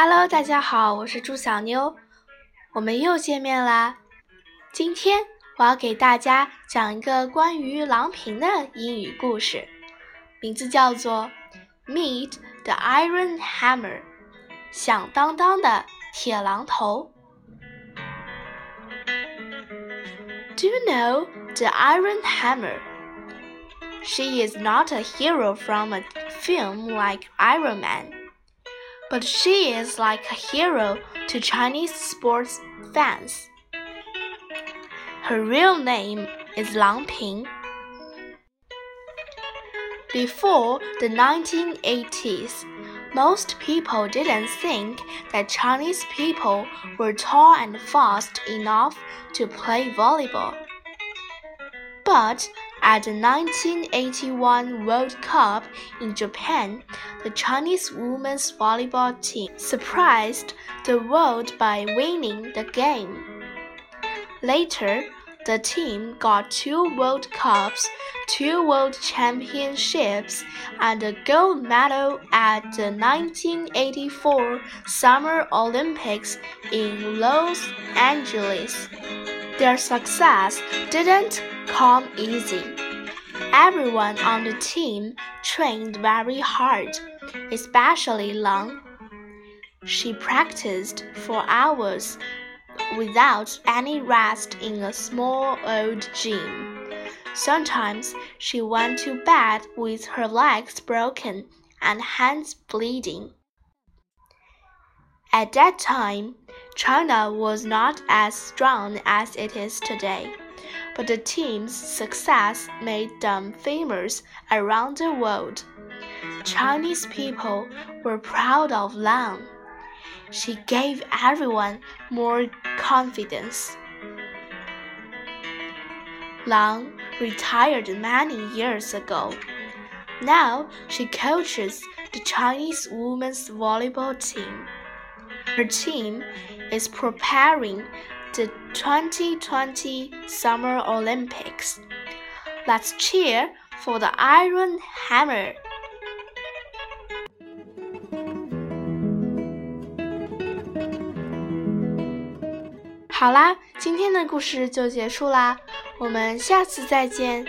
Hello，大家好，我是朱小妞，我们又见面啦。今天我要给大家讲一个关于郎平的英语故事，名字叫做《Meet the Iron Hammer》，响当当的铁榔头。Do you know the Iron Hammer? She is not a hero from a film like Iron Man but she is like a hero to Chinese sports fans. Her real name is Lang Ping. Before the 1980s, most people didn't think that Chinese people were tall and fast enough to play volleyball. But at the 1981 World Cup in Japan, the Chinese women's volleyball team surprised the world by winning the game. Later, the team got two World Cups, two World Championships, and a gold medal at the 1984 Summer Olympics in Los Angeles. Their success didn't come easy. Everyone on the team trained very hard, especially Lang. She practiced for hours without any rest in a small old gym. Sometimes she went to bed with her legs broken and hands bleeding. At that time, China was not as strong as it is today, but the team's success made them famous around the world. Chinese people were proud of Lang. She gave everyone more confidence. Lang retired many years ago. Now she coaches the Chinese women's volleyball team. Her team is preparing the 2020 Summer Olympics. Let's cheer for the Iron Hammer! 好啦，今天的故事就结束啦，我们下次再见。